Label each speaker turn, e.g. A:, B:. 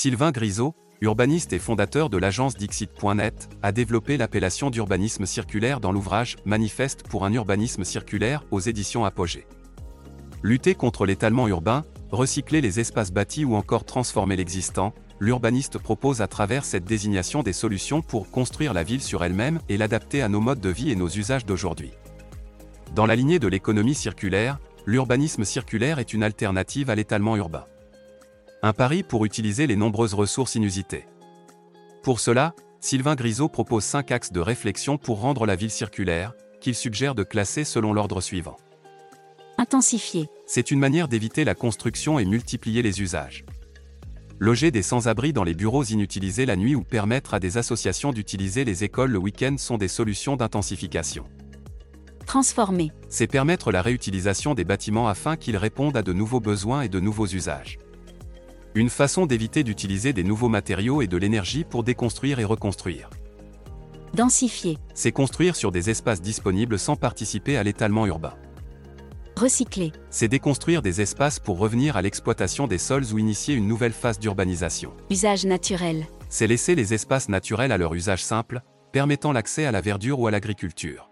A: Sylvain Grisot, urbaniste et fondateur de l'agence Dixit.net, a développé l'appellation d'urbanisme circulaire dans l'ouvrage Manifeste pour un urbanisme circulaire aux éditions Apogée. Lutter contre l'étalement urbain, recycler les espaces bâtis ou encore transformer l'existant, l'urbaniste propose à travers cette désignation des solutions pour construire la ville sur elle-même et l'adapter à nos modes de vie et nos usages d'aujourd'hui. Dans la lignée de l'économie circulaire, l'urbanisme circulaire est une alternative à l'étalement urbain. Un pari pour utiliser les nombreuses ressources inusitées. Pour cela, Sylvain Grisot propose cinq axes de réflexion pour rendre la ville circulaire, qu'il suggère de classer selon l'ordre suivant.
B: Intensifier.
A: C'est une manière d'éviter la construction et multiplier les usages. Loger des sans-abri dans les bureaux inutilisés la nuit ou permettre à des associations d'utiliser les écoles le week-end sont des solutions d'intensification.
B: Transformer.
A: C'est permettre la réutilisation des bâtiments afin qu'ils répondent à de nouveaux besoins et de nouveaux usages. Une façon d'éviter d'utiliser des nouveaux matériaux et de l'énergie pour déconstruire et reconstruire.
B: Densifier.
A: C'est construire sur des espaces disponibles sans participer à l'étalement urbain.
B: Recycler.
A: C'est déconstruire des espaces pour revenir à l'exploitation des sols ou initier une nouvelle phase d'urbanisation.
B: Usage naturel.
A: C'est laisser les espaces naturels à leur usage simple, permettant l'accès à la verdure ou à l'agriculture.